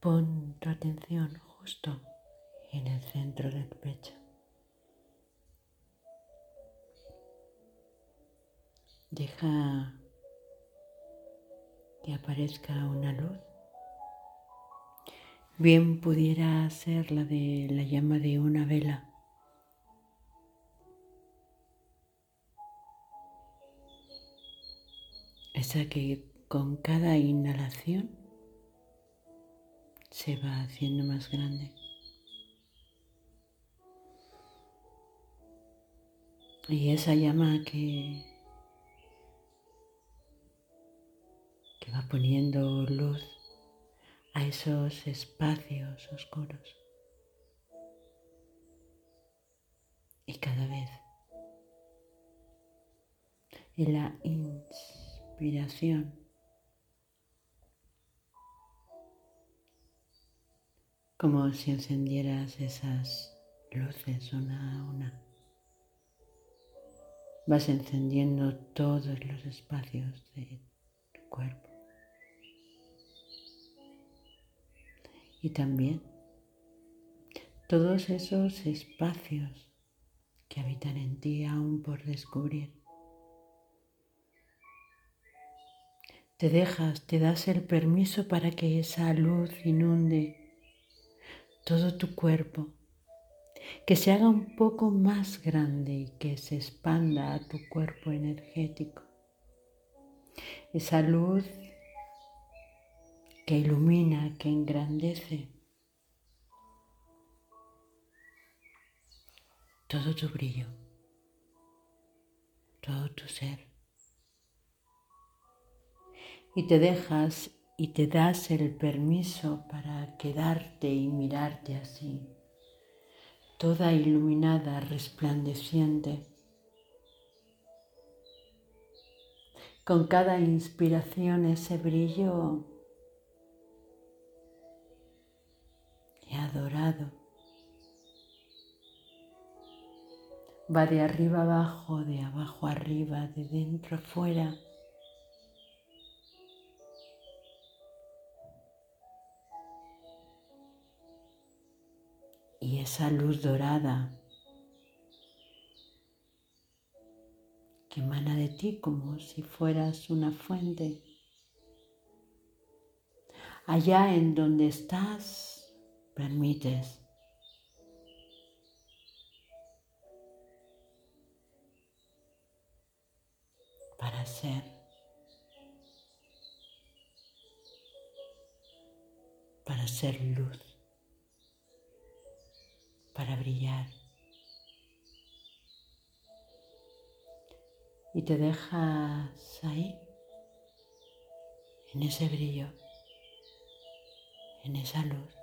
Pon tu atención justo en el centro del pecho. Deja que aparezca una luz. Bien pudiera ser la de la llama de una vela. Esa que con cada inhalación se va haciendo más grande. Y esa llama que, que va poniendo luz a esos espacios oscuros. Y cada vez en la inspiración como si encendieras esas luces una a una. Vas encendiendo todos los espacios de tu cuerpo. Y también todos esos espacios que habitan en ti aún por descubrir. Te dejas, te das el permiso para que esa luz inunde todo tu cuerpo, que se haga un poco más grande y que se expanda a tu cuerpo energético. Esa luz que ilumina, que engrandece todo tu brillo, todo tu ser. Y te dejas y te das el permiso para quedarte y mirarte así, toda iluminada, resplandeciente. Con cada inspiración ese brillo he adorado. Va de arriba abajo, de abajo arriba, de dentro afuera y esa luz dorada que emana de ti como si fueras una fuente. Allá en donde estás, permites para ser. Para ser luz para brillar. Y te dejas ahí, en ese brillo, en esa luz.